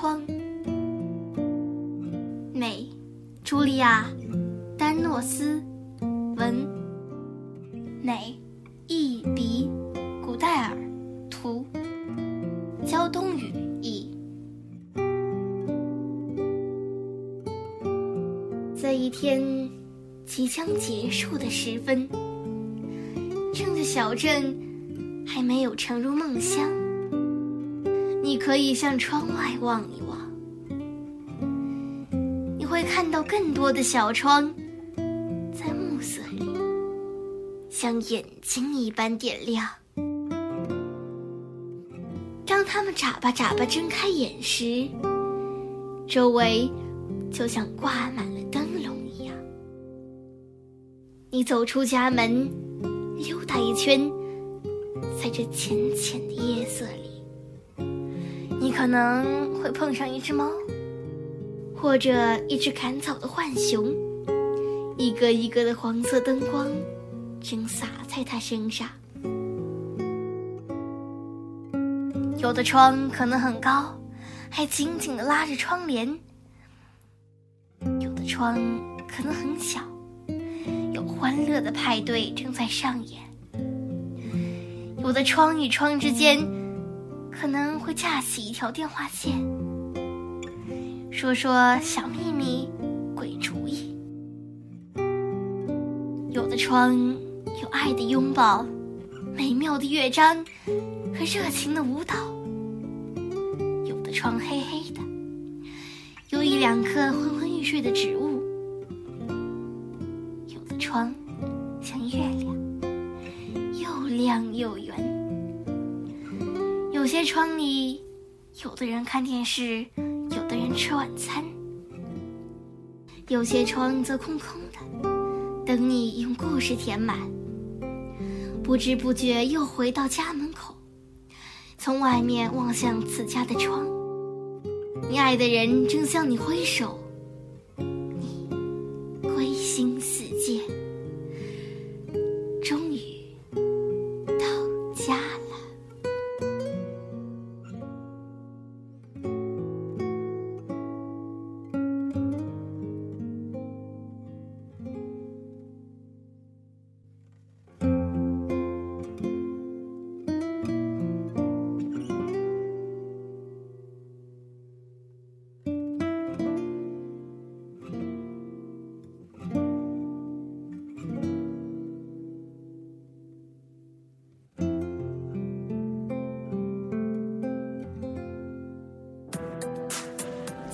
窗。美，茱莉亚·丹诺斯，文，美，译比，古代尔，图，胶东语译。在一天即将结束的时分，趁着小镇还没有沉入梦乡，可以向窗外望一望。你会看到更多的小窗，在暮色里像眼睛一般点亮。当他们眨巴眨巴睁开眼时，周围就像挂满了灯笼一样。你走出家门，溜达一圈，在这浅浅的夜色里，你可能会碰上一只猫，或者一只赶草的浣熊。一个一个的黄色灯光正洒在它身上。有的窗可能很高，还紧紧地拉着窗帘；有的窗可能很小，有欢乐的派对正在上演；有的窗与窗之间可能会架起一条电话线，说说小秘密、鬼主意；有的窗有爱的拥抱、美妙的乐章和热情的舞蹈。有的窗黑黑的，有一两棵昏昏欲睡的植物。有的窗像月亮，又亮又圆。有些窗里，有的人看电视，有的人吃晚餐。有些窗则空空的，等你用故事填满。不知不觉又回到家门口，从外面望向自家的窗。你爱的人正向你挥手，